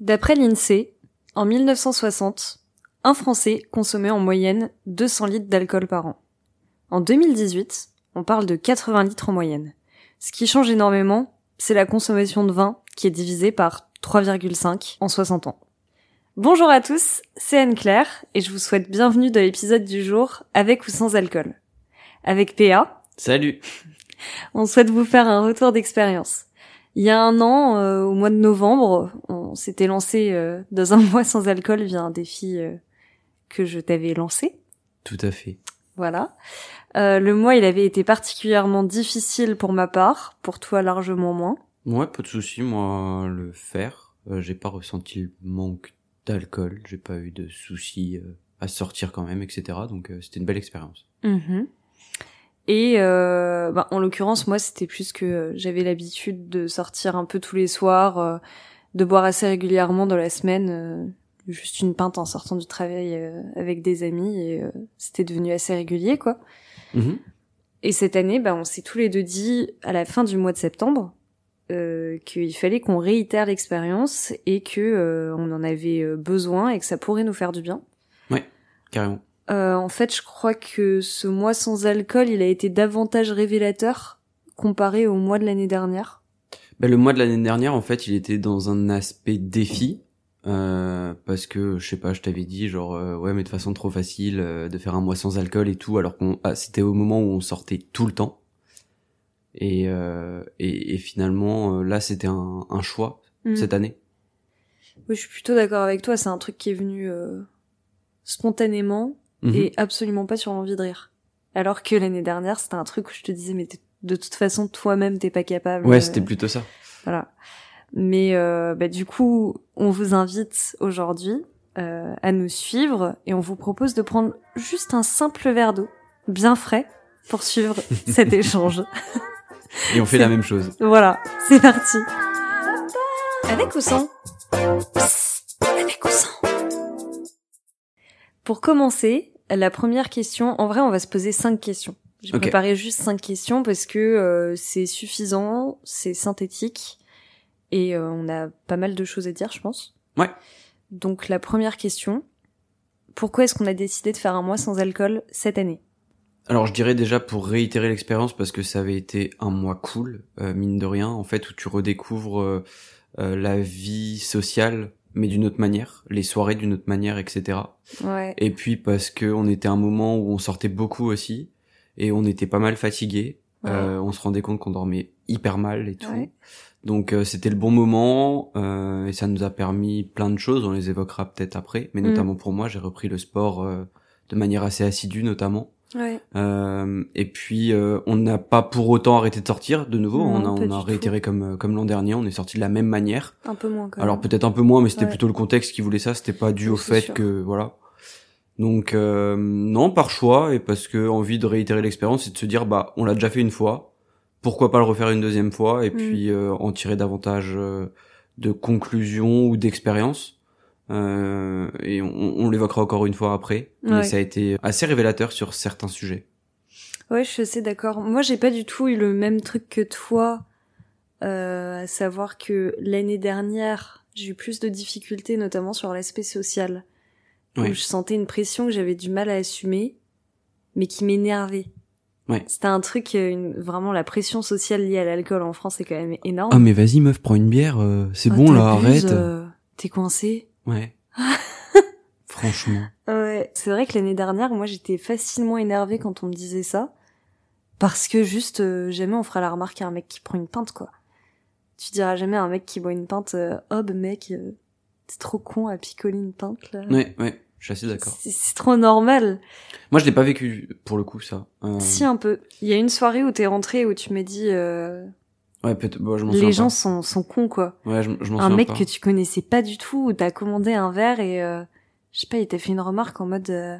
D'après l'INSEE, en 1960, un Français consommait en moyenne 200 litres d'alcool par an. En 2018, on parle de 80 litres en moyenne. Ce qui change énormément, c'est la consommation de vin qui est divisée par 3,5 en 60 ans. Bonjour à tous, c'est Anne-Claire et je vous souhaite bienvenue dans l'épisode du jour avec ou sans alcool. Avec PA. Salut. On souhaite vous faire un retour d'expérience. Il y a un an, euh, au mois de novembre, on s'était lancé euh, dans un mois sans alcool via un défi euh, que je t'avais lancé. Tout à fait. Voilà. le mois, il avait été particulièrement difficile pour ma part, pour toi largement moins. Ouais, pas de souci. Moi, le faire, j'ai pas ressenti le manque d'alcool, j'ai pas eu de soucis à sortir quand même, etc. Donc c'était une belle expérience. Mm-hmm. Et euh, bah, en l'occurrence, moi, c'était plus que j'avais l'habitude de sortir un peu tous les soirs, euh, de boire assez régulièrement dans la semaine, euh, juste une pinte en sortant du travail euh, avec des amis, et c'était devenu assez régulier, quoi. Mhm. Et cette année, bah, on s'est tous les deux dit, à la fin du mois de septembre, qu'il fallait qu'on réitère l'expérience et que on en avait besoin et que ça pourrait nous faire du bien. Ouais, carrément. Euh, en fait, je crois que ce mois sans alcool, il a été davantage révélateur comparé au mois de l'année dernière. Ben, le mois de l'année dernière, en fait, il était dans un aspect défi. Euh, parce que je sais pas, je t'avais dit genre euh, ouais mais de façon trop facile euh, de faire un mois sans alcool et tout alors qu'on ah, c'était au moment où on sortait tout le temps et et, et, finalement là c'était un, un, choix mm. cette année. Oui, je suis plutôt d'accord avec toi. C'est un truc qui est venu spontanément Mhm. et absolument pas sur l'envie de rire. Alors que l'année dernière, c'était un truc où je te disais, mais de toute façon, toi-même, t'es pas capable. Ouais, c'était plutôt ça. Voilà. Mais euh, bah, du coup, on vous invite aujourd'hui euh, à nous suivre et on vous propose de prendre juste un simple verre d'eau, bien frais, pour suivre cet échange. Et on fait la même chose. Voilà, c'est parti. Avec ou sans? Avec ou sans? Pour commencer, la première question, en vrai, on va se poser cinq questions. J'ai préparé juste cinq questions parce que euh, c'est suffisant, c'est synthétique et euh, on a pas mal de choses à dire, je pense. Ouais. Donc la première question, pourquoi est-ce qu'on a décidé de faire un mois sans alcool cette année? Alors je dirais déjà pour réitérer l'expérience parce que ça avait été un mois cool, euh, mine de rien, en fait où tu redécouvres la vie sociale mais d'une autre manière, les soirées d'une autre manière, etc. Ouais. Et puis parce que on était à un moment où on sortait beaucoup aussi et on était pas mal fatigué. Euh, on se rendait compte qu'on dormait hyper mal et tout. Donc euh, c'était le bon moment euh, et ça nous a permis plein de choses. On les évoquera peut-être après, mais mm. notamment pour moi, j'ai repris le sport euh, de manière assez assidue notamment. Ouais. Euh, et puis euh, on n'a pas pour autant arrêté de sortir de nouveau. on a, on a réitéré comme euh, comme l'an dernier. On est sorti de la même manière. Un peu moins. Quand Alors peut-être un peu moins, mais c'était plutôt le contexte qui voulait ça. C'était pas dû au fait que voilà. Donc euh, non par choix et parce que envie de réitérer l'expérience et de se dire bah on l'a déjà fait une fois. Pourquoi pas le refaire une deuxième fois et mm. puis en tirer davantage de conclusions ou d'expérience. Euh, et on, on l'évoquera encore une fois après. Mais ça a été assez révélateur sur certains sujets. Ouais, je suis assez d'accord. Moi, j'ai pas du tout eu le même truc que toi, euh, à savoir que l'année dernière, j'ai eu plus de difficultés, notamment sur l'aspect social, où je sentais une pression que j'avais du mal à assumer, mais qui m'énervait. Ouais. C'était un truc, euh, une, vraiment la pression sociale liée à l'alcool en France est quand même énorme. Ah mais vas-y meuf, prends une bière, euh, c'est oh, bon là, arrête. Euh, t'es coincé Ouais. Franchement. Ouais, c'est vrai que l'année dernière, moi, j'étais facilement énervée quand on me disait ça. Parce que juste, euh, jamais on fera la remarque à un mec qui prend une pinte, quoi. Tu diras jamais à un mec qui boit une pinte, euh, oh, bah, mec, euh, t'es trop con à picoler une pinte, là. Ouais, ouais, je suis assez d'accord. C'est trop normal. Moi, je l'ai pas vécu, pour le coup, ça. Si, un peu. Il y a une soirée où t'es rentré, où tu m'as dit, Ouais, peut-être. Bah, Les gens sont, sont cons, quoi. Ouais, je, je Un mec que tu connaissais pas du tout, où t'as commandé un verre et, euh, je sais pas, il t'a fait une remarque en mode, euh,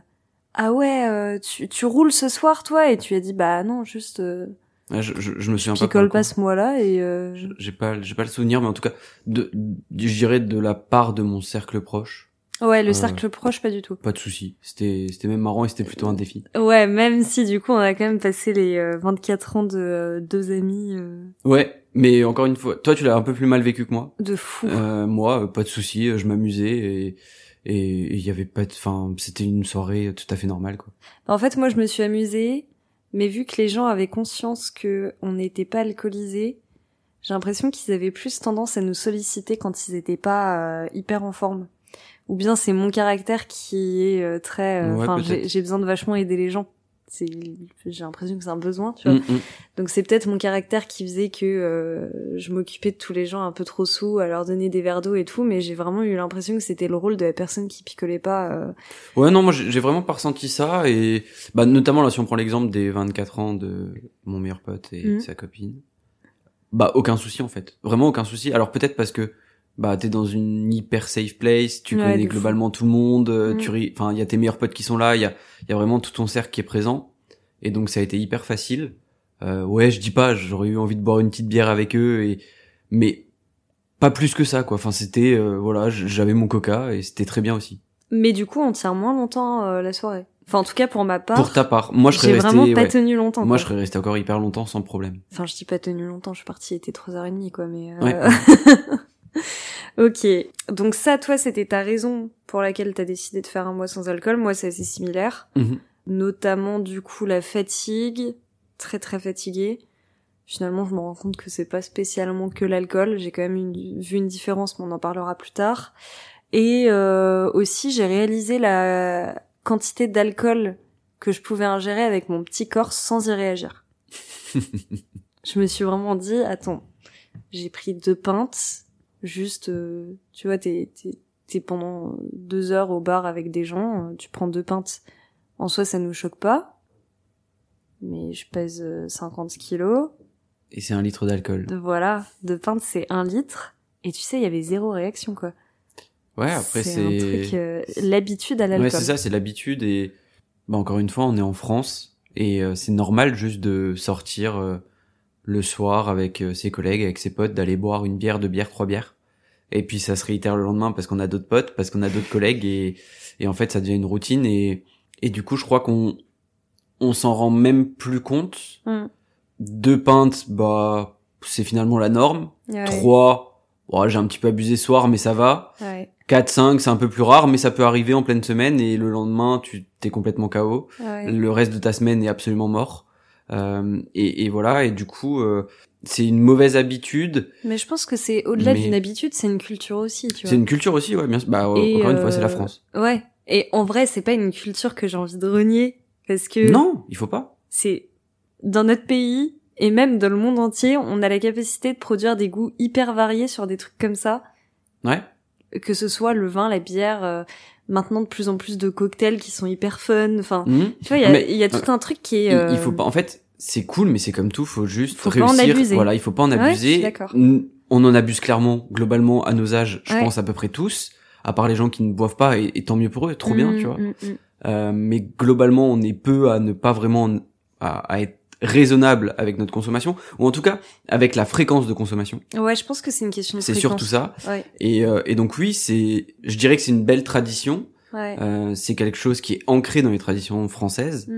ah ouais, euh, tu, tu roules ce soir, toi, et tu as dit, bah non, juste. Ouais, je, je, je, me souviens je pas. Picole pas ce mois-là et. J'ai pas, j'ai pas le souvenir, mais en tout cas, de, je dirais de la part de mon cercle proche. Ouais, le cercle proche, pas du tout. Pas de souci. C'était, c'était même marrant et c'était plutôt un défi. Ouais, même si du coup on a quand même passé les 24 ans de deux amis. Ouais, Mais encore une fois, toi, tu l'as un peu plus mal vécu que moi. De fou. Euh, moi, pas de souci, je m'amusais et et il y avait pas de, enfin, c'était une soirée tout à fait normale, quoi. En fait, moi, je me suis amusée, mais vu que les gens avaient conscience que on n'était pas alcoolisés, j'ai l'impression qu'ils avaient plus tendance à nous solliciter quand ils étaient pas euh, hyper en forme. Ou bien c'est mon caractère qui est euh, très, euh, enfin, j'ai besoin de vachement aider les gens c'est j'ai l'impression que c'est un besoin tu vois mm, mm. donc c'est peut-être mon caractère qui faisait que euh, je m'occupais de tous les gens un peu trop sous à leur donner des verres d'eau et tout mais j'ai vraiment eu l'impression que c'était le rôle de la personne qui picolait pas euh. ouais non moi j'ai vraiment pas ressenti ça et bah notamment là si on prend l'exemple des 24 ans de mon meilleur pote et mm. sa copine bah aucun souci en fait vraiment aucun souci alors peut-être parce que bah t'es dans une hyper safe place, tu connais globalement tout le monde, euh, mm. tu enfin il y a tes meilleurs potes qui sont là, il y a il y a vraiment tout ton cercle qui est présent et donc ça a été hyper facile. Euh, ouais, je dis pas, j'aurais eu envie de boire une petite bière avec eux et mais pas plus que ça quoi. Enfin c'était euh, voilà, j'avais mon coca et c'était très bien aussi. Mais du coup, on tient moins longtemps euh, la soirée. Enfin, en tout cas, pour ma part. Pour ta part. Moi, je serais resté. vraiment pas tenu longtemps. Moi, je serais resté encore hyper longtemps sans problème. Enfin, je dis pas tenu longtemps, je suis partie, il était 3h30, quoi, mais. Ouais. ok. Donc ça, toi, c'était ta raison pour laquelle t'as décidé de faire un mois sans alcool. Moi, c'est assez similaire. Mhm. Notamment, du coup, la fatigue. Très, très fatiguée. Finalement, je me rends compte que c'est pas spécialement que l'alcool. J'ai quand même vu une différence, mais on en parlera plus tard. Et euh, aussi, j'ai réalisé la quantité d'alcool que je pouvais ingérer avec mon petit corps sans y réagir. je me suis vraiment dit, attends, j'ai pris deux pintes, Juste, euh, tu vois, t'es, t'es, pendant deux heures au bar avec des gens, euh, tu prends deux pintes. En soi, ça nous choque pas. Mais je pèse 50 euh, kilos. Et c'est un litre d'alcool. Voilà, deux pintes, c'est un litre. Et tu sais, il y avait zéro réaction, quoi. Ouais, après c'est... c'est l'habitude à l'alcool. Ouais, c'est ça, c'est l'habitude et bah encore une fois, on est en France et c'est normal juste de sortir le soir avec ses collègues, avec ses potes, d'aller boire une bière, deux bières, trois bières et puis ça se réitère le lendemain parce qu'on a d'autres potes, parce qu'on a d'autres collègues et, et en fait ça devient une routine et, et du coup je crois qu'on on s'en rend même plus compte. Mm. Deux pintes, bah c'est finalement la norme. Trois, bon, j'ai un petit peu abusé ce soir mais ça va. Ouais. 4, 5, c'est un peu plus rare, mais ça peut arriver en pleine semaine et le lendemain, tu t'es complètement KO. Le reste de ta semaine est absolument mort. Euh, et, et, voilà, et du coup, euh, c'est une mauvaise habitude. Mais je pense que c'est au-delà d'une habitude, c'est une culture aussi, tu vois. C'est une culture aussi, ouais, bien. Bah, encore une fois, c'est la euh, France. Ouais. Et en vrai, c'est pas une culture que j'ai envie de renier, parce que. Non, il faut pas. C'est, dans notre pays, et même dans le monde entier, on a la capacité de produire des goûts hyper variés sur des trucs comme ça. Ouais. Que ce soit le vin, la bière, euh, maintenant de plus en plus de cocktails qui sont hyper fun. Enfin, mhm. tu vois, il y a, y a, tout un truc qui est. Il faut pas. En fait, c'est cool, mais c'est comme tout, faut juste faut réussir. Voilà, il faut pas en abuser. on en abuse clairement, globalement, à nos âges, je pense à peu près tous, à part les gens qui ne boivent pas, et, tant mieux pour eux, trop bien, mm, tu vois. Mm, mm. Euh, mais globalement, on est peu à ne pas vraiment à, être raisonnable avec notre consommation, ou en tout cas avec la fréquence de consommation. Ouais, je pense que c'est une question de C'est surtout ça. Et, euh, et donc oui, c'est, je dirais que c'est une belle tradition. Euh, c'est quelque chose qui est ancré dans les traditions françaises,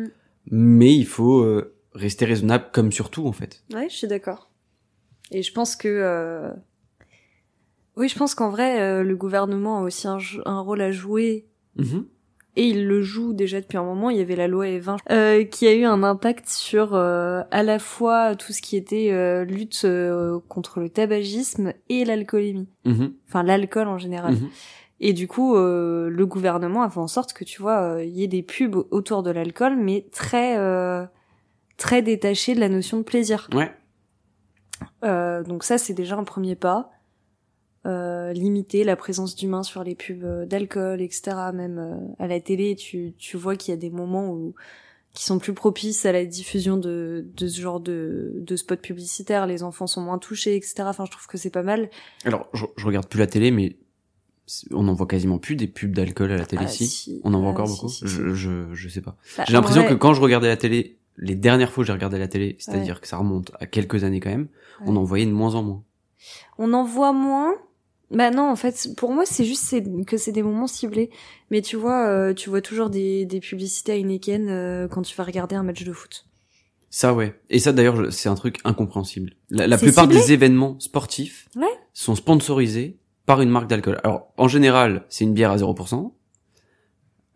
mais il faut euh, rester raisonnable comme surtout en fait. Ouais, je suis d'accord. Et je pense que euh... oui, je pense qu'en vrai euh, le gouvernement a aussi un, un rôle à jouer. Mm-hmm. Et il le joue déjà depuis un moment. Il y avait la loi E20 euh, qui a eu un impact sur euh, à la fois tout ce qui était euh, lutte contre le tabagisme et l'alcoolémie. Mm-hmm. Enfin l'alcool en général. Mm-hmm. Et du coup, le gouvernement a fait en sorte que tu vois, il y ait des pubs autour de l'alcool, mais très très détaché de la notion de plaisir. Ouais. Euh, donc ça, c'est déjà un premier pas. Euh, limiter la présence d'humains sur les pubs euh, d'alcool, etc. Même euh, à la télé, tu, tu vois qu'il y a des moments où qui sont plus propices à la diffusion de, de ce genre de, de spots publicitaires. Les enfants sont moins touchés, etc. Enfin, je trouve que c'est pas mal. Alors, je, je regarde plus la télé, mais on en voit quasiment plus des pubs d'alcool à la télé ah, si. On en voit ah, encore beaucoup. je, je, je sais pas. Bah, J'ai l'impression que quand je regardais la télé les dernières fois que j'ai regardé la télé, c'est-à-dire que ça remonte à quelques années quand même, on en voyait de moins en moins. On en voit moins. Bah non, en fait, pour moi, c'est juste que c'est des moments ciblés. Mais tu vois, euh, tu vois toujours des, des publicités à Heineken euh, quand tu vas regarder un match de foot. Ça ouais. Et ça d'ailleurs c'est un truc incompréhensible. La, plupart des événements sportifs sont sponsorisés par une marque d'alcool. Alors en général c'est une bière à 0%,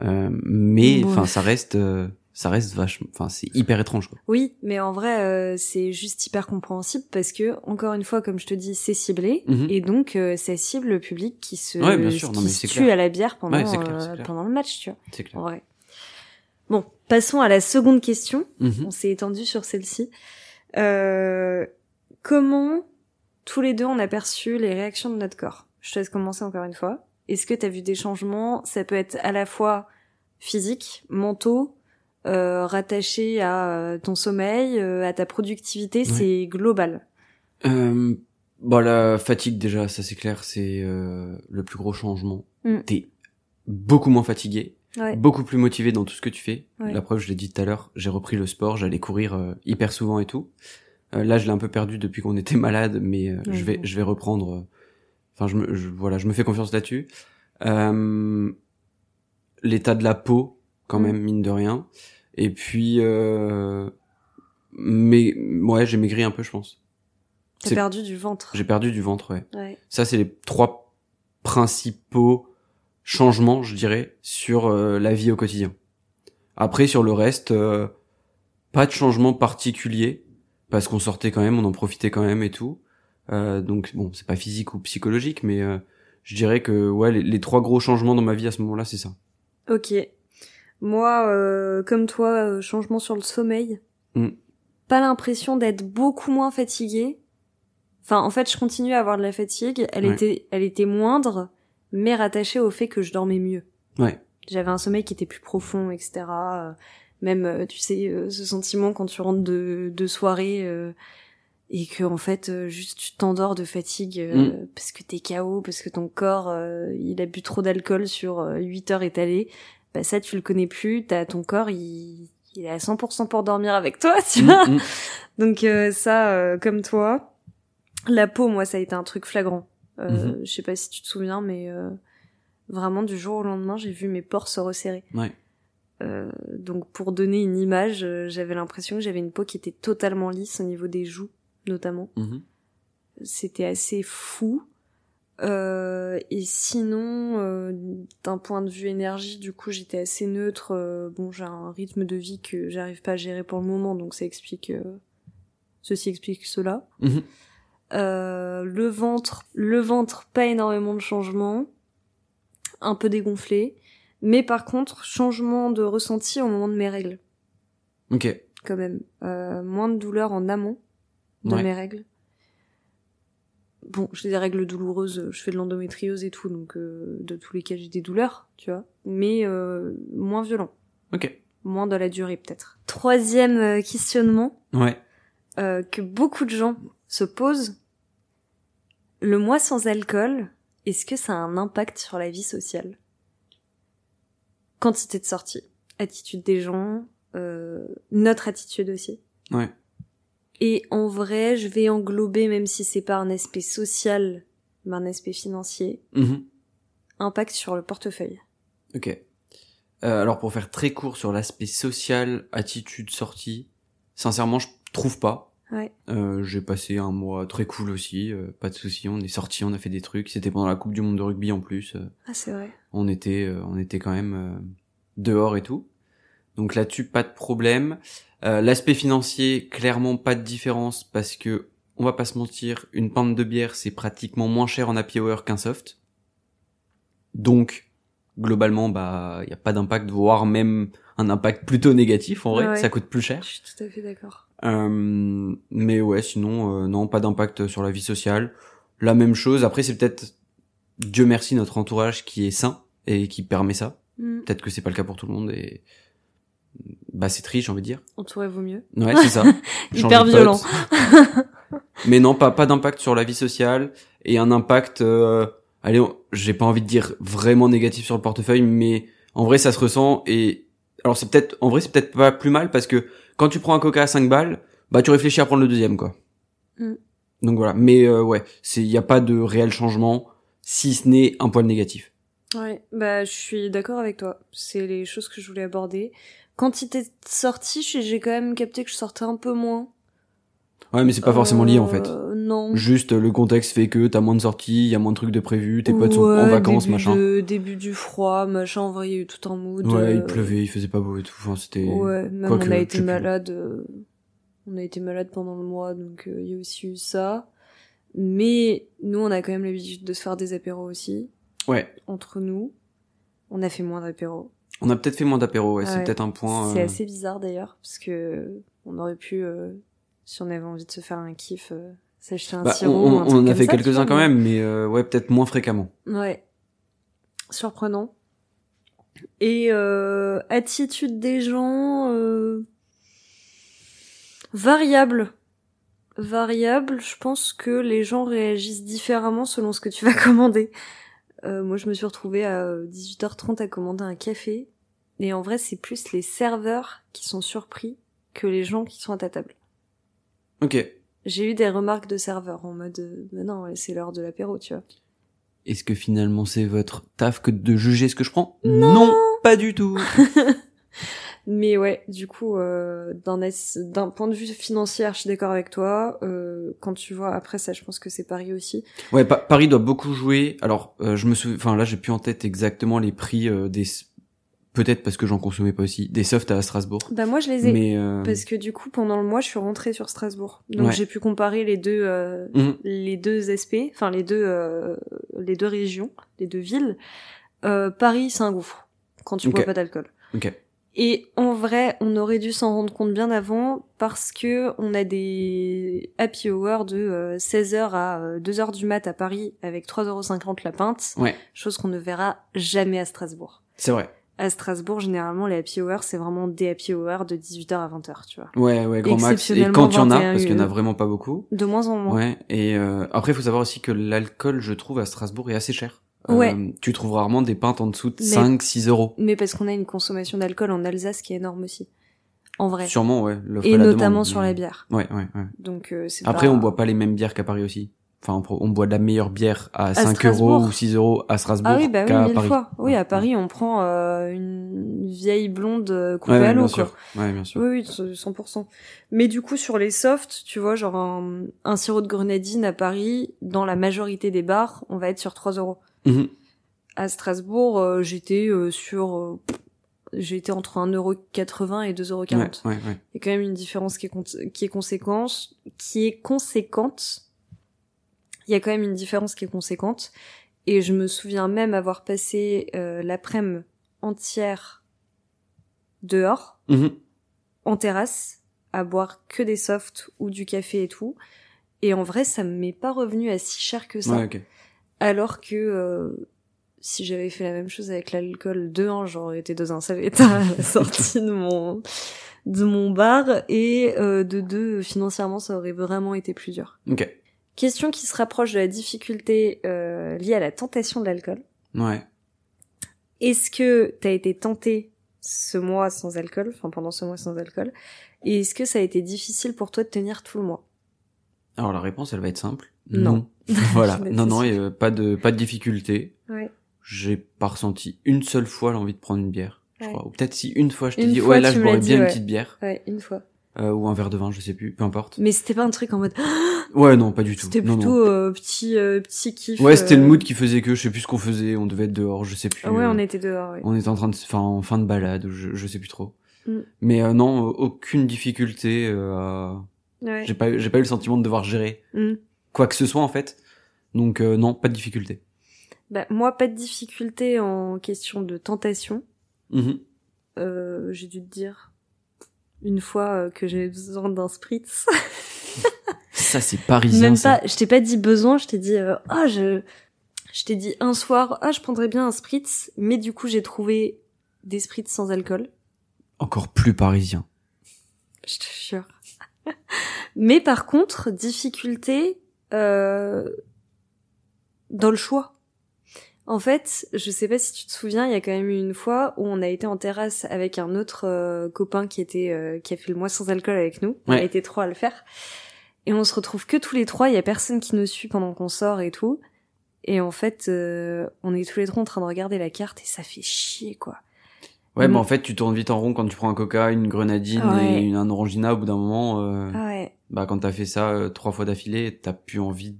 euh, mais enfin ça reste euh, ça reste vachement enfin c'est hyper étrange quoi. Oui, mais en vrai euh, c'est juste hyper compréhensible parce que encore une fois comme je te dis c'est ciblé mhm. et donc euh, ça cible le public qui se ouais, bien sûr. tue à la bière pendant pendant le match, tu vois. C'est clair. En vrai. Bon, passons à la seconde question. Mhm. On s'est étendu sur celle-ci. Euh, comment tous les deux on a perçu les réactions de notre corps? Je te laisse commencer encore une fois. Est-ce que tu as vu des changements? Ça peut être à la fois physique, mentaux, euh, rattaché à euh, ton sommeil, euh, à ta productivité, c'est global. Euh, bon, la fatigue déjà, ça c'est clair, c'est euh, le plus gros changement. Mm. T'es beaucoup moins fatigué beaucoup plus motivé dans tout ce que tu fais. La preuve, je l'ai dit tout à l'heure, j'ai repris le sport, j'allais courir euh, hyper souvent et tout. Euh, là, je l'ai un peu perdu depuis qu'on était malade, mais euh, je vais je vais reprendre. Enfin, je me voilà, je me fais confiance là-dessus. L'état de la peau, quand même mine de rien. Et puis, mais ouais, j'ai maigri un peu, je pense. T'as perdu du ventre. J'ai perdu du ventre, ouais. ouais. Ça, c'est les trois principaux changement, je dirais, sur euh, la vie au quotidien. Après, sur le reste, euh, pas de changement particulier, parce qu'on sortait quand même, on en profitait quand même et tout. Euh, donc bon, c'est pas physique ou psychologique, mais je dirais que ouais, les, trois gros changements dans ma vie à ce moment-là, c'est ça. Ok. Moi, comme toi, changement sur le sommeil. Mm. Pas l'impression d'être beaucoup moins fatiguée. Enfin, en fait, je continue à avoir de la fatigue. Elle était, elle était moindre, mais rattaché au fait que je dormais mieux. Ouais. J'avais un sommeil qui était plus profond, etc. Euh, même, euh, tu sais, euh, ce sentiment quand tu rentres de, de soirée et que en fait, juste tu t'endors de fatigue mm. parce que t'es KO, parce que ton corps, il a bu trop d'alcool sur 8 heures étalées. Bah ça, tu le connais plus. T'as ton corps, il, il est à 100% pour dormir avec toi, tu mm, vois. Mm. Donc ça, comme toi, la peau, moi, ça a été un truc flagrant. Euh, mhm. Je sais pas si tu te souviens, mais euh, vraiment du jour au lendemain, j'ai vu mes pores se resserrer. Ouais. Euh, donc pour donner une image, j'avais l'impression que j'avais une peau qui était totalement lisse au niveau des joues, notamment. Mhm. C'était assez fou. Euh, et sinon, euh, d'un point de vue énergie, du coup, j'étais assez neutre. Euh, bon, j'ai un rythme de vie que j'arrive pas à gérer pour le moment, donc ça explique. ceci explique cela. Euh, le ventre, le ventre, pas énormément de changements, un peu dégonflé, mais par contre changement de ressenti au moment de mes règles. Ok. Quand même, euh, moins de douleur en amont de mes règles. Bon, j'ai des règles douloureuses, je fais de l'endométriose et tout, donc euh, de tous lesquels j'ai des douleurs, tu vois, mais moins violent. Ok. Moins dans la durée peut-être. Troisième questionnement. Ouais. que beaucoup de gens se posent le mois sans alcool, est-ce que ça a un impact sur la vie sociale? Quantité de sorties, attitude des gens, euh, notre attitude aussi. Ouais. Et en vrai, je vais englober, même si c'est pas un aspect social, mais un aspect financier, mm-hmm. impact sur le portefeuille. Ok. Euh, alors pour faire très court sur l'aspect social, attitude, sortie, sincèrement, je trouve pas. Euh, j'ai passé un mois très cool aussi, euh, pas de soucis, on est sorti, on a fait des trucs. C'était pendant la Coupe du Monde de rugby en plus. Ah c'est vrai. On était, on était quand même dehors et tout. Donc là-dessus, pas de problème. L'aspect financier, clairement pas de différence parce que on va pas se mentir, une pinte de bière c'est pratiquement moins cher en happy hour qu'un soft. Donc globalement, bah, y a pas d'impact, voire même un impact plutôt négatif en vrai. Ça coûte plus cher. Je suis tout à fait d'accord. Euh, mais ouais, sinon, euh, non, pas d'impact sur la vie sociale. La même chose. Après, c'est peut-être Dieu merci notre entourage qui est sain et qui permet ça. Mm. Peut-être que c'est pas le cas pour tout le monde et bah c'est triste, j'ai envie de dire. Entouré vaut mieux. Ouais, c'est ça. Hyper violent. mais non, pas pas d'impact sur la vie sociale et un impact. Euh, allez, j'ai pas envie de dire vraiment négatif sur le portefeuille, mais en vrai ça se ressent et alors c'est peut-être en vrai c'est peut-être pas plus mal parce que quand tu prends un coca à 5 balles, bah tu réfléchis à prendre le deuxième quoi. Mm. Donc voilà, mais euh, ouais, c'est il y a pas de réel changement si ce n'est un poil négatif. Ouais, bah je suis d'accord avec toi. C'est les choses que je voulais aborder. Quantité de sortie, j'ai quand même capté que je sortais un peu moins. Ouais, mais c'est pas forcément lié en fait. Euh, non. Juste le contexte fait que t'as moins de sorties, il y a moins de trucs de prévus, tes potes sont en vacances, début machin. De, début du froid, machin. En vrai, il y a eu tout un mood. Ouais, il euh, pleuvait, il faisait pas beau et tout. Enfin, c'était. Ouais, même on a été malade. euh, On a été malade pendant le mois, donc euh, il y a aussi eu ça. Mais nous, on a quand même l'habitude de se faire des apéros aussi Ouais. entre nous. On a fait moins d'apéros. On a peut-être fait moins d'apéro, ouais. C'est Ouais. peut-être un point. C'est euh, assez bizarre d'ailleurs, parce que on aurait pu, euh, si on avait envie de se faire un kiff, euh, s'acheter un Bah, sirop. on- ou un on truc en a fait quelques-uns quand même, mais euh, ouais, peut-être moins fréquemment. Ouais. Surprenant. Et euh, attitude des gens euh, variable. Variable, je pense que les gens réagissent différemment selon ce que tu vas commander. Euh, moi, je me suis retrouvée à 18h30 à commander un café. Et en vrai, c'est plus les serveurs qui sont surpris que les gens qui sont à ta table. Ok. J'ai eu des remarques de serveurs en mode euh, mais non, c'est l'heure de l'apéro, tu vois. Est-ce que finalement c'est votre taf que de juger ce que je prends? Non, pas du tout. Mais ouais, du coup, euh, d'un point de vue financier, je suis d'accord avec toi. Euh, quand tu vois, après ça, je pense que c'est Paris aussi. Ouais, Pa- Paris doit beaucoup jouer. Alors, euh, je me souviens, enfin là, j'ai plus en tête exactement les prix euh, des, peut-être parce que j'en consommais pas aussi, des softs à Strasbourg. Bah moi, je les ai. Mais euh, Parce que du coup, pendant le mois, je suis rentrée sur Strasbourg. Donc Ouais. j'ai pu comparer les deux, euh, mhm. les deux SP, enfin les deux, euh, les deux régions, les deux villes. Euh, Paris, c'est un gouffre quand tu Ok. bois pas d'alcool. ok. Et en vrai, on aurait dû s'en rendre compte bien avant parce que on a des happy hour de euh, 16h à euh, 2h du mat à Paris avec 3,50€ la pinte, Ouais, chose qu'on ne verra jamais à Strasbourg. c'est vrai. À Strasbourg, généralement, les happy hour, c'est vraiment des happy hour de 18h à 20h, tu vois. Ouais, ouais, grand max. Et quand il y en a, 21 parce qu'il y en a vraiment pas beaucoup. De moins en moins. Ouais. Et euh, après, il faut savoir aussi que l'alcool, je trouve, à Strasbourg est assez cher. Euh, Ouais. tu trouves rarement des pintes en dessous de Mais- 5-6 euros. Mais parce qu'on a une consommation d'alcool en Alsace qui est énorme aussi. En vrai. Sûrement, ouais. Et notamment demande, sur la bière. Ouais, ouais, ouais. Donc euh, c'est Après, pas- on boit pas les mêmes bières qu'à Paris aussi. Enfin, on, boit de la meilleure bière à, 5 Strasbourg. euros ou 6 euros à Strasbourg Ah oui, bah oui, mille Paris. fois. Oui, à Paris, on prend euh, une vieille blonde euh, coupée Ouais, à l'eau, bien quoi. sûr. Ouais, bien sûr. Oui, oui, 100%. Mais du coup, sur les softs, tu vois, genre un, un sirop de grenadine à Paris, dans la majorité des bars, on va être sur 3 euros. Mhm. À Strasbourg, euh, j'étais euh, sur... euh, été entre 1,80€ et 2,40€. Ouais, ouais, ouais. Il y a quand même une différence qui est, cont- qui est conséquente, qui est conséquente. Il y a quand même une différence qui est conséquente. Et je me souviens même avoir passé euh, l'après-midi entière dehors, Mhm. en terrasse, à boire que des softs ou du café et tout. Et en vrai, ça m'est pas revenu à si cher que ça. Ouais, ok. Alors que euh, si j'avais fait la même chose avec l'alcool, de un, j'aurais été dans un sale état à la sortie de mon de mon bar et euh, de deux, financièrement, ça aurait vraiment été plus dur. Ok. Question qui se rapproche de la difficulté euh, liée à la tentation de l'alcool. Ouais. Est-ce que t'as été tenté ce mois sans alcool, enfin pendant ce mois sans alcool, et est-ce que ça a été difficile pour toi de tenir tout le mois? Alors la réponse, elle va être simple. Non. voilà. Non, non, et, euh, pas de pas de difficulté. Ouais. J'ai pas ressenti une seule fois l'envie de prendre une bière. Je crois. Ou peut-être si une fois je t'ai dit fois, ouais là je boirais bien une petite bière Ouais, une fois. euh, ou un verre de vin, je sais plus, peu importe. Mais c'était pas un truc en mode. Ouais non pas du tout. C'était plutôt non. euh, petit euh, petit kiff. Ouais c'était le euh, mood qui faisait que je sais plus ce qu'on faisait, on devait être dehors, je sais plus. Ouais, euh, on était dehors. Ouais. on était en train de enfin en fin de balade, je, je sais plus trop. Mm. Mais euh, non, euh, aucune difficulté. euh, Ouais. J'ai pas eu- j'ai pas eu le sentiment de devoir gérer Mm. Quoi que ce soit en fait. Donc euh, non, pas de difficulté. Bah, moi, pas de difficulté en question de tentation. Mhm. Euh, j'ai dû te dire une fois euh, que j'avais besoin d'un spritz. Ça c'est parisien Même ça. pas, je t'ai pas dit besoin, je t'ai dit euh, ah je je t'ai dit un soir ah je prendrais bien un spritz, mais du coup j'ai trouvé des spritz sans alcool. Encore plus parisien. Je te jure. mais par contre, difficulté euh, dans le choix. En fait, je sais pas si tu te souviens, il y a quand même eu une fois où on a été en terrasse avec un autre euh, copain qui était euh, qui a fait le mois sans alcool avec nous. On a Ouais. été trois à le faire. Et on se retrouve que tous les trois, il y a personne qui nous suit pendant qu'on sort et tout. Et en fait, euh, on est tous les trois en train de regarder la carte et ça fait chier quoi. Ouais, mais en fait, tu tournes vite en rond quand tu prends un coca, une grenadine et une, un orangina au bout d'un moment. Euh, ouais. Bah, quand t'as fait ça euh, trois fois d'affilée, t'as plus envie,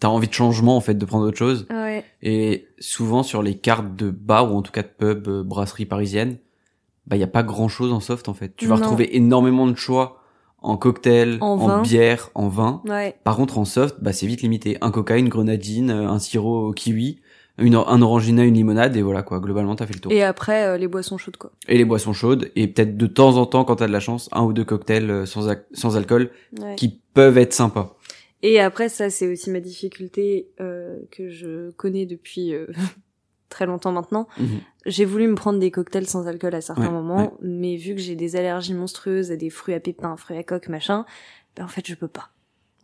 t'as envie de changement en fait, de prendre autre chose. Ouais. Et souvent sur les cartes de bar ou en tout cas de pub, euh, brasserie parisienne, bah y a pas grand chose en soft en fait. Tu vas retrouver énormément de choix en cocktail, en, bière, en vin. Ouais. Par contre en soft, bah c'est vite limité. Un coca, une grenadine, un sirop kiwi une, un orangina, une limonade et voilà quoi. Globalement, t'as fait le tour. Et après euh, les boissons chaudes quoi. Et les boissons chaudes et peut-être de temps en temps quand t'as de la chance, un ou deux cocktails euh, sans sans alcool qui peuvent être sympas. Et après ça c'est aussi ma difficulté euh, que je connais depuis euh, très longtemps maintenant. Mhm. J'ai voulu me prendre des cocktails sans alcool à certains moments, mais vu que j'ai des allergies monstrueuses à des fruits à pépins, fruits à coque, machin, ben en fait je peux pas.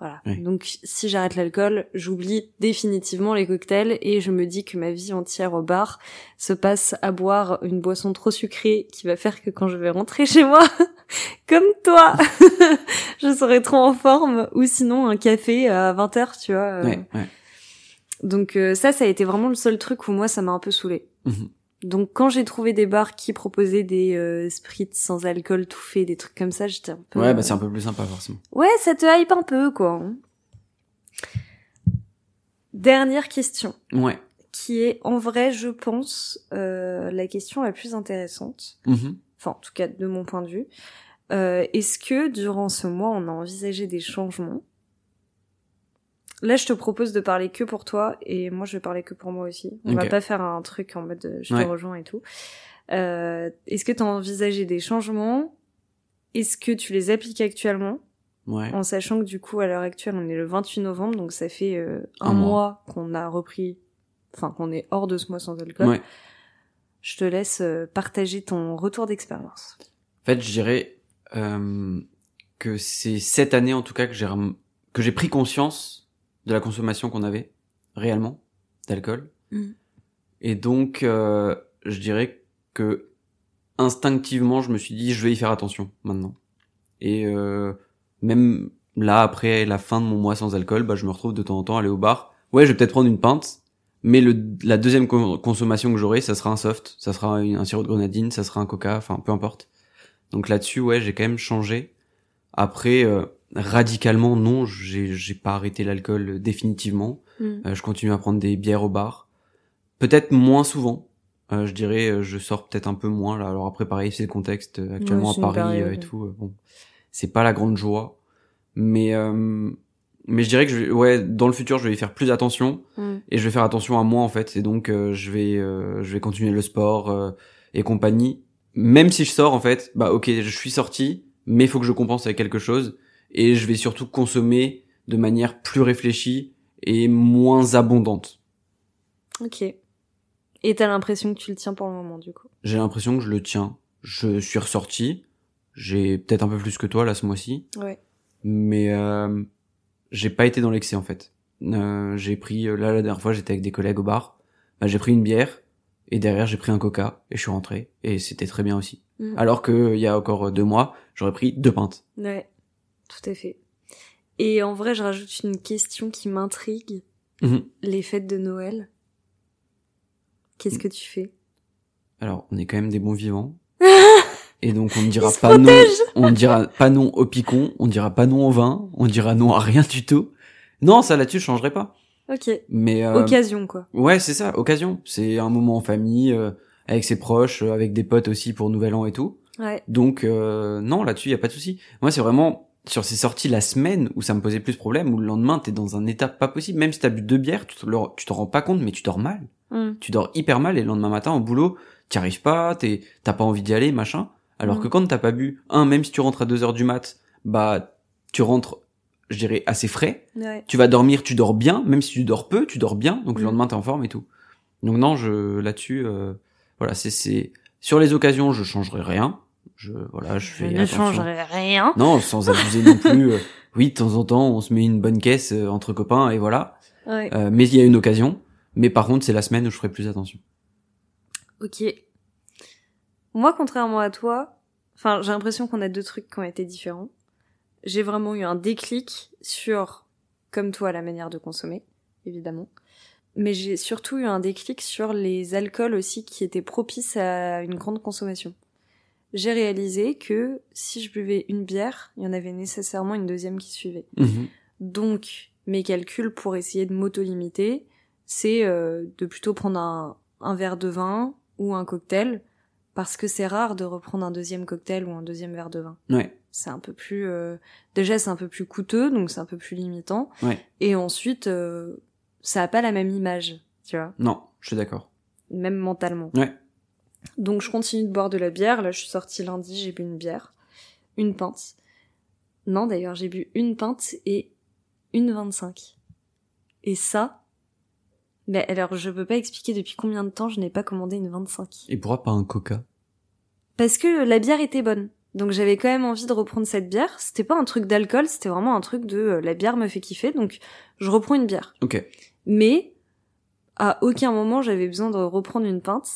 Voilà. Donc si j'arrête l'alcool, j'oublie définitivement les cocktails et je me dis que ma vie entière au bar se passe à boire une boisson trop sucrée qui va faire que quand je vais rentrer chez moi, comme toi, je serai trop en forme ou sinon un café à 20h, tu vois. Ouais, ouais. Donc euh, ça, ça a été vraiment le seul truc où moi ça m'a un peu saoulé. Mhm. Donc quand j'ai trouvé des bars qui proposaient des euh, spritz sans alcool tout fait, des trucs comme ça, j'étais un peu... Ouais, bah c'est un peu plus sympa forcément. Ouais, ça te hype un peu, quoi. Dernière question. Ouais. Qui est, en vrai, je pense, euh, la question la plus intéressante. Mm-hmm. Enfin, en tout cas, de mon point de vue. Euh, Est-ce que, durant ce mois, on a envisagé des changements? Là, je te propose de parler que pour toi et moi, je vais parler que pour moi aussi. On va pas faire un truc en mode euh, je te rejoins et tout. Euh, Est-ce que tu as envisagé des changements? Est-ce que tu les appliques actuellement? Ouais. En sachant que du coup, à l'heure actuelle, on est le 28 novembre, donc ça fait euh, un, mois, qu'on a repris, enfin qu'on est hors de ce mois sans alcool. Ouais. Je te laisse euh, partager ton retour d'expérience. En fait, je dirais euh, que c'est cette année en tout cas que j'ai que j'ai pris conscience de la consommation qu'on avait réellement d'alcool. Mm. Et donc, euh, je dirais que instinctivement, je me suis dit, je vais y faire attention maintenant. Et euh, même là, après la fin de mon mois sans alcool, bah, je me retrouve de temps en temps à aller au bar. Ouais, je vais peut-être prendre une pinte, mais le, la deuxième consommation que j'aurai, ça sera un soft, ça sera un sirop de grenadine, ça sera un coca, enfin peu importe. Donc là-dessus, ouais, j'ai quand même changé. Après, euh, radicalement non j'ai j'ai pas arrêté l'alcool définitivement. Mm. euh, je continue à prendre des bières au bar. Peut-être moins souvent. Euh, je dirais euh, je sors peut-être un peu moins là. Alors après pareil c'est le contexte actuellement à Paris et tout bon. C'est pas la grande joie. Mais mais je dirais que je, ouais dans le futur je vais y faire plus attention. Mm. et je vais faire attention à moi en fait. Et donc je vais je vais continuer le sport et compagnie. Même si je sors en fait bah ok je suis sorti mais il faut que je compense avec quelque chose et je vais surtout consommer de manière plus réfléchie et moins abondante. Ok. Et t'as l'impression que tu le tiens pour le moment, du coup? J'ai l'impression que je le tiens. Je suis ressorti. J'ai peut-être un peu plus que toi là ce mois-ci. Ouais. Mais euh, j'ai pas été dans l'excès en fait. Euh, j'ai pris là la dernière fois j'étais avec des collègues au bar. Bah, j'ai pris une bière et derrière j'ai pris un coca et je suis rentré et c'était très bien aussi. Mm. Alors que il y a encore deux mois j'aurais pris deux pintes. Ouais. Tout à fait. Et en vrai, je rajoute une question qui m'intrigue. Mhm. Les fêtes de Noël. Qu'est-ce que tu fais? Alors, on est quand même des bons vivants. Et donc on ne dira pas non, on ne dira pas non au picon, on ne dira pas non au vin, on dira non à rien du tout. Non, ça là-dessus je changerai pas. Ok. Mais euh, occasion quoi. Ouais, c'est ça, occasion. C'est un moment en famille, euh, avec ses proches, euh, avec des potes aussi pour Nouvel An et tout. Ouais. Donc non, là-dessus y a pas de souci. Moi, c'est vraiment sur ces sorties la semaine où ça me posait plus de problèmes, où le lendemain t'es dans un état pas possible, même si t'as bu deux bières, tu te, rends pas compte, mais tu dors mal. Mm. Tu dors hyper mal et le lendemain matin au boulot, t'y arrives pas, t'es, t'as pas envie d'y aller, machin. Alors mm. que quand t'as pas bu, un, même si tu rentres à 2 heures du mat, bah, tu rentres, je dirais, assez frais. Tu vas dormir, tu dors bien, même si tu dors peu, tu dors bien, donc le mm. lendemain t'es en forme et tout. Donc non, je, là-dessus, euh, voilà, c'est, c'est, sur les occasions, je changerai rien je voilà je fais ne changerai rien. Non sans abuser non plus euh, oui de temps en temps on se met une bonne caisse euh, entre copains et voilà. Euh, mais il y a une occasion. Mais par contre c'est la semaine où je ferai plus attention. Ok. Moi contrairement à toi enfin j'ai l'impression qu'on a deux trucs qui ont été différents. J'ai vraiment eu un déclic sur comme toi la manière de consommer évidemment. Mais j'ai surtout eu un déclic sur les alcools aussi qui étaient propices à une grande consommation. J'ai réalisé que si je buvais une bière, il y en avait nécessairement une deuxième qui suivait. Mhm. Donc, mes calculs pour essayer de m'auto-limiter, c'est euh, de plutôt prendre un, un verre de vin ou un cocktail, parce que c'est rare de reprendre un deuxième cocktail ou un deuxième verre de vin. Ouais. C'est un peu plus... euh, Déjà, c'est un peu plus coûteux, donc c'est un peu plus limitant. Ouais. Et ensuite, euh, ça a pas la même image, tu vois, Non, je suis d'accord. même mentalement. Ouais. Donc je continue de boire de la bière. Là, je suis sortie lundi, j'ai bu une bière, une pinte. Non, d'ailleurs, j'ai bu une pinte et une 25. Et ça, mais alors je peux pas expliquer depuis combien de temps je n'ai pas commandé une 25. Et pourquoi pas un coca? Parce que la bière était bonne. Donc j'avais quand même envie de reprendre cette bière. C'était pas un truc d'alcool, c'était vraiment un truc de euh, la bière me fait kiffer, donc je reprends une bière. Ok. Mais à aucun moment j'avais besoin de reprendre une pinte.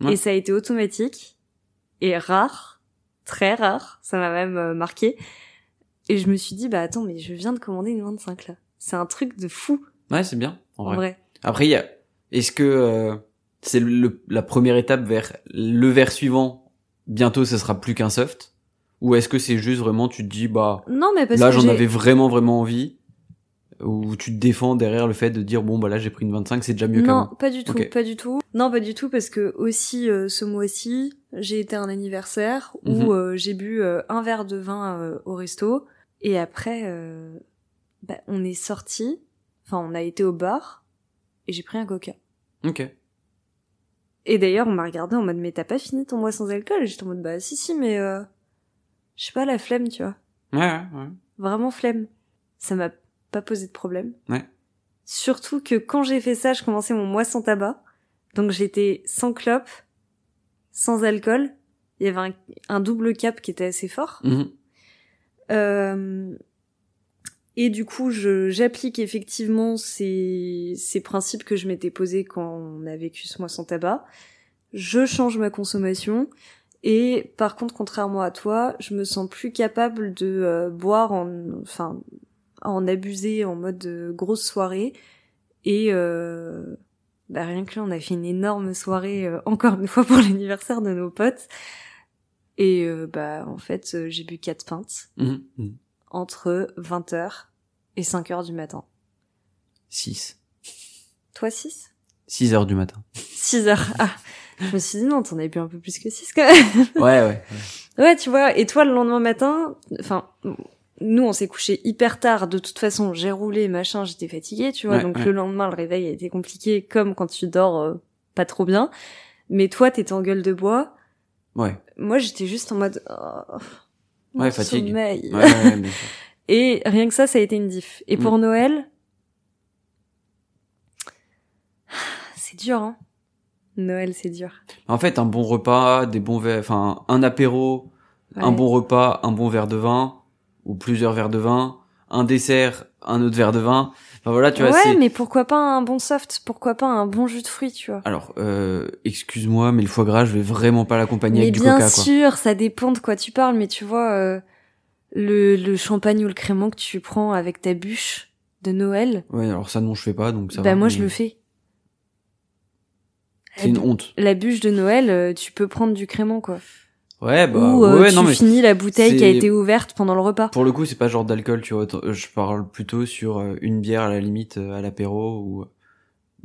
Ouais. Et ça a été automatique et rare, très rare. Ça m'a même euh, marqué. Et je me suis dit, bah attends, mais je viens de commander une 25 là. C'est un truc de fou, Ouais, c'est bien, en en vrai. Après, il y a... Est-ce que euh, c'est le, la première étape vers le verre suivant Bientôt, ce sera plus qu'un soft? Ou est-ce que c'est juste vraiment, tu te dis, bah, Non, mais parce là, j'en avais vraiment, vraiment envie Ou tu te défends derrière le fait de dire, bon, bah là, j'ai pris une 25, c'est déjà mieux Non, qu'avant. pas du tout, pas du tout. Non, pas du tout, parce que aussi euh, ce mois-ci, j'ai été à un anniversaire Mhm. où euh, j'ai bu euh, un verre de vin euh, au resto, et après, euh, bah, on est sorti, enfin, on a été au bar, et j'ai pris un coca. Ok. Et d'ailleurs, on m'a regardé en mode, mais t'as pas fini ton mois sans alcool? Et j'étais en mode, bah si, si, mais euh, je sais pas, la flemme, tu vois. Ouais, ouais. Vraiment flemme. Ça m'a pas posé de problème. Ouais. Surtout que quand j'ai fait ça, je commençais mon mois sans tabac. Donc j'étais sans clope, sans alcool. Il y avait un, un double cap qui était assez fort. Mhm. Euh, et du coup, j'applique effectivement ces, ces principes que je m'étais posés quand on a vécu ce mois sans tabac. Je change ma consommation. Et par contre, contrairement à toi, je me sens plus capable de euh, boire en, enfin, en abuser en mode euh, grosse soirée. Et euh, bah rien que là, on a fait une énorme soirée euh, encore une fois pour l'anniversaire de nos potes. Et euh, bah en fait, euh, j'ai bu quatre pintes Mhm. Mhm. entre 20h et 5h du matin. 6. Toi 6 6 heures du matin. 6h. Ah, je me suis dit non, t'en avais bu un peu plus que 6 quand même. Ouais, ouais. Ouais, tu vois, et toi le lendemain matin, enfin, nous on s'est couché hyper tard, de toute façon j'ai roulé, machin, j'étais fatiguée, tu vois, Ouais, donc ouais. le lendemain le réveil a été compliqué comme quand tu dors euh, pas trop bien. Mais toi t'étais en gueule de bois, Ouais. moi j'étais juste en mode... Oh, mon Ouais, fatigue. sommeil. Ouais, sûr. Et rien que ça, ça a été une diff. Et pour Noël, c'est dur, hein. Noël, c'est dur. En fait, un bon repas, des bons verres, enfin, un apéro, un bon repas, un bon verre de vin, ou plusieurs verres de vin, un dessert, un autre verre de vin. Enfin voilà, tu vois, ouais, mais pourquoi pas un bon soft? Pourquoi pas un bon jus de fruits, tu vois? Alors, euh, excuse-moi, mais le foie gras, je vais vraiment pas l'accompagner avec du bien coca, quoi. sûr, ça dépend de quoi tu parles, mais tu vois, euh, le, le champagne ou le crément que tu prends avec ta bûche de Noël, Ouais, alors ça, non, je fais pas, donc ça bah va, moi mais je le fais. C'est une honte. La bûche de Noël, euh, tu peux prendre du crément, quoi. Ouais, bah, ou euh, ouais, tu non, mais finis la bouteille qui a été ouverte pendant le repas. pour le coup, c'est pas genre d'alcool, tu vois. Autant- Je parle plutôt sur euh, une bière à la limite euh, à l'apéro ou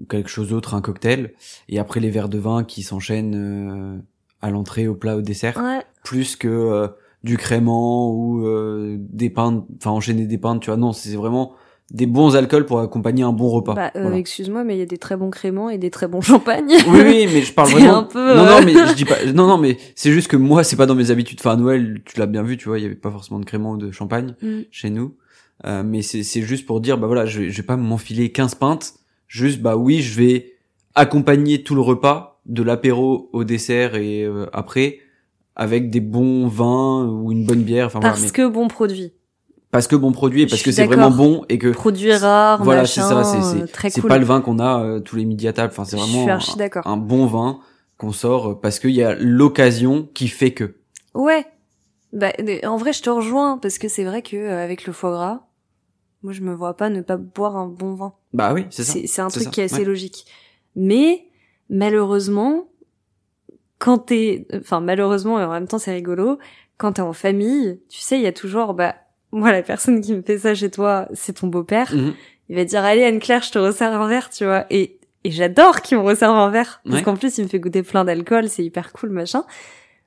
quelque chose d'autre, un cocktail. Et après, les verres de vin qui s'enchaînent euh, à l'entrée, au plat, au dessert. Ouais. plus que euh, du crément ou euh, des pintes, enfin enchaîner des pintes, tu vois. Non, c'est vraiment des bons alcools pour accompagner un bon repas. Bah, euh, Voilà. excuse-moi, mais il y a des très bons créments et des très bons champagnes. Oui, oui, mais je parle vraiment. un peu, Non, euh, non, mais je dis pas. Non, non, mais c'est juste que moi, c'est pas dans mes habitudes. Enfin, à Noël, tu l'as bien vu, tu vois, il y avait pas forcément de crément ou de champagne Mm. chez nous. Euh, mais c'est c'est juste pour dire, bah voilà, je, vais- je vais pas m'enfiler 15 pintes. Juste, bah oui, je vais accompagner tout le repas, de l'apéro au dessert et euh, après, avec des bons vins ou une bonne bière. Enfin, voilà, Parce mais- que bon produit. Parce que bon produit et parce que c'est vraiment bon et que Produit rare, voilà c'est ça c'est euh, c'est cool. pas le vin qu'on a euh, tous les midis à table enfin c'est vraiment un, bon vin qu'on sort euh, parce qu'il y a l'occasion qui fait que Ouais. Bah, en vrai, je te rejoins parce que c'est vrai que euh, avec le foie gras, Moi, je me vois pas ne pas boire un bon vin. Bah oui, c'est ça. C'est un truc qui est assez logique. Mais malheureusement, quand t'es, enfin malheureusement et en même temps c'est rigolo, quand t'es en famille, tu sais, il y a toujours, bah moi la personne qui me fait ça chez toi, c'est ton beau-père. Mhm. Il va dire allez Anne-Claire, je te resserre un verre, tu vois. Et et j'adore qu'il me resserve un verre parce qu'en plus il me fait goûter plein d'alcool, c'est hyper cool machin.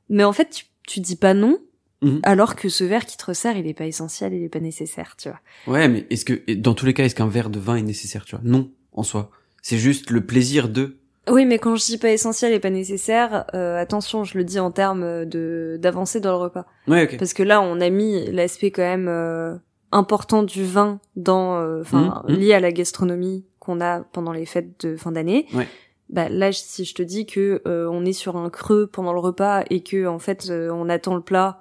Mais en fait tu, tu dis pas non mhm. alors que ce verre qui te resserre il est pas essentiel, il est pas nécessaire, tu vois. Ouais, mais est-ce que dans tous les cas est-ce qu'un verre de vin est nécessaire, tu vois? Non, en soi. C'est juste le plaisir de oui, mais quand je dis pas essentiel et pas nécessaire, euh, attention, je le dis en termes de d'avancer dans le repas. Ouais. Parce que là, on a mis l'aspect quand même euh, important du vin dans, euh, enfin, mmh. lié à la gastronomie qu'on a pendant les fêtes de fin d'année. Ouais. Bah là, si je te dis que on est sur un creux pendant le repas et que en fait on attend le plat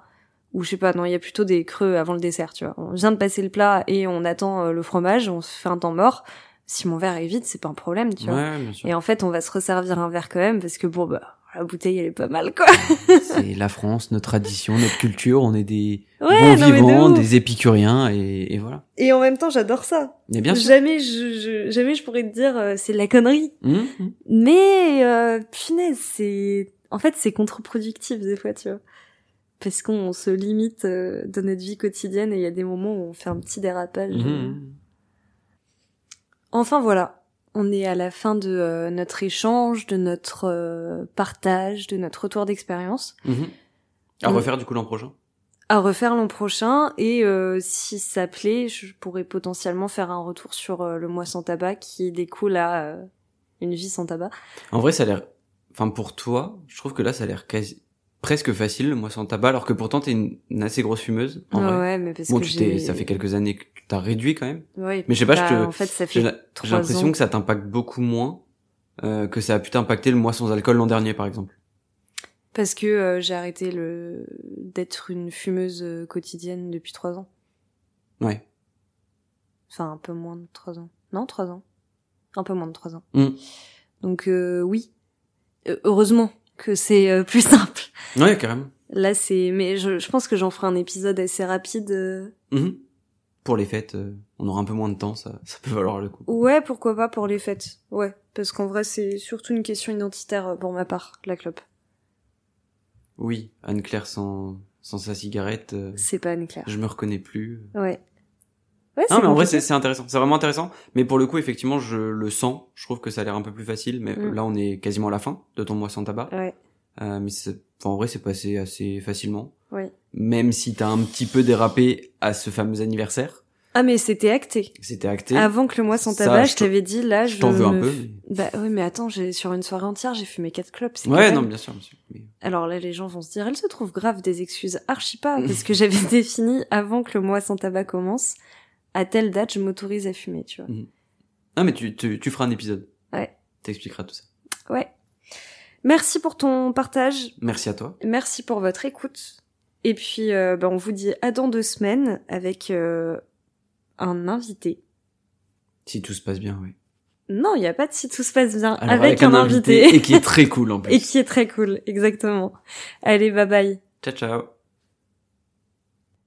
ou je sais pas, non, il y a plutôt des creux avant le dessert, tu vois. On vient de passer le plat et on attend le fromage, on se fait un temps mort si mon verre est vide, c'est pas un problème, tu vois. Et en fait, on va se resservir un verre quand même parce que bon bah la bouteille elle est pas mal quoi. c'est la France, notre tradition, notre culture, on est des bons vivants, des épicuriens et, et, voilà. Et en même temps, j'adore ça. Mais bien sûr. Jamais je, je jamais je pourrais te dire euh, c'est de la connerie. Mmh, mmh. Mais euh, punaise, c'est en fait c'est contre-productif des fois, tu vois. Parce qu'on se limite euh, dans notre vie quotidienne et il y a des moments où on fait un petit dérapage. Mmh, euh. Enfin voilà, on est à la fin de euh, notre échange, de notre euh, partage, de notre retour d'expérience. Mhm. À refaire du coup l'an prochain? À refaire l'an prochain et euh, si ça plaît, je pourrais potentiellement faire un retour sur le mois sans tabac qui découle à une vie sans tabac. En vrai, ça a l'air... Enfin pour toi, je trouve que là ça a l'air quasi presque facile le mois sans tabac alors que pourtant t'es une, une assez grosse fumeuse en vrai. ouais mais parce bon, que tu ça fait quelques années que t'as réduit quand même. Oui, mais je sais pas je bah, te en fait ça fait j'ai l'impression que ça t'impacte beaucoup moins euh, que ça a pu t'impacter le mois sans alcool l'an dernier par exemple. Parce que euh, j'ai arrêté le d'être une fumeuse euh, quotidienne depuis trois ans. Ouais. Enfin un peu moins de trois ans. Non trois ans. Un peu moins de trois ans. Mmh. donc euh, oui. Heureusement que c'est euh, plus simple. Ouais, carrément. Là, c'est, mais je, je pense que j'en ferai un épisode assez rapide. Euh. Mhm. Pour les fêtes, euh, on aura un peu moins de temps, ça, ça peut valoir le coup. Ouais, pourquoi pas pour les fêtes. Ouais, parce qu'en vrai, c'est surtout une question identitaire pour ma part, la clope. Oui, Anne-Claire sans, sans sa cigarette. c'est pas Anne-Claire. Je me reconnais plus. Ouais. Ouais, non, mais en vrai, c'est intéressant. C'est vraiment intéressant. Mais pour le coup, effectivement, je le sens. Je trouve que ça a l'air un peu plus facile. Mais mm. là, on est quasiment à la fin de ton mois sans tabac. Ouais. Euh, mais enfin, en vrai, c'est passé assez facilement. Oui. Même si t'as un petit peu dérapé à ce fameux anniversaire. Ah mais c'était acté. C'était acté. Avant que le mois sans tabac, je t'avais dit là, je. T'en veux un peu. Bah oui, mais attends, j'ai sur une soirée entière, j'ai fumé quatre clopes. Ouais, non, bien sûr, monsieur. Alors là, les gens vont se dire, elle se trouve grave des excuses archi pas, parce que j'avais défini avant que le mois sans tabac commence à telle date, je m'autorise à fumer, tu vois. Mhm. Ah, mais tu, tu, tu feras un épisode. Ouais. T'expliqueras tout ça. Ouais. Merci pour ton partage. Merci à toi. Merci pour votre écoute. Et puis, euh, ben, on vous dit à dans deux semaines avec euh, un invité. Si tout se passe bien, oui. Non, il n'y a pas de si tout se passe bien. avec, un, invité. Et qui est très cool en plus. et qui est très cool, exactement. Allez, bye bye. Ciao, ciao.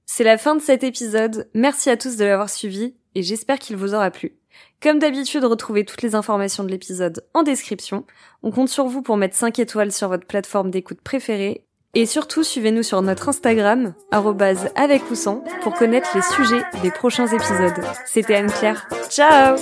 C'est la fin de cet épisode. Merci à tous de l'avoir suivi et j'espère qu'il vous aura plu. Comme d'habitude, retrouvez toutes les informations de l'épisode en description. On compte sur vous pour mettre 5 étoiles sur votre plateforme d'écoute préférée. Et surtout, suivez-nous sur notre Instagram, avec ou sans, pour connaître les sujets des prochains épisodes. C'était Anne-Claire. Ciao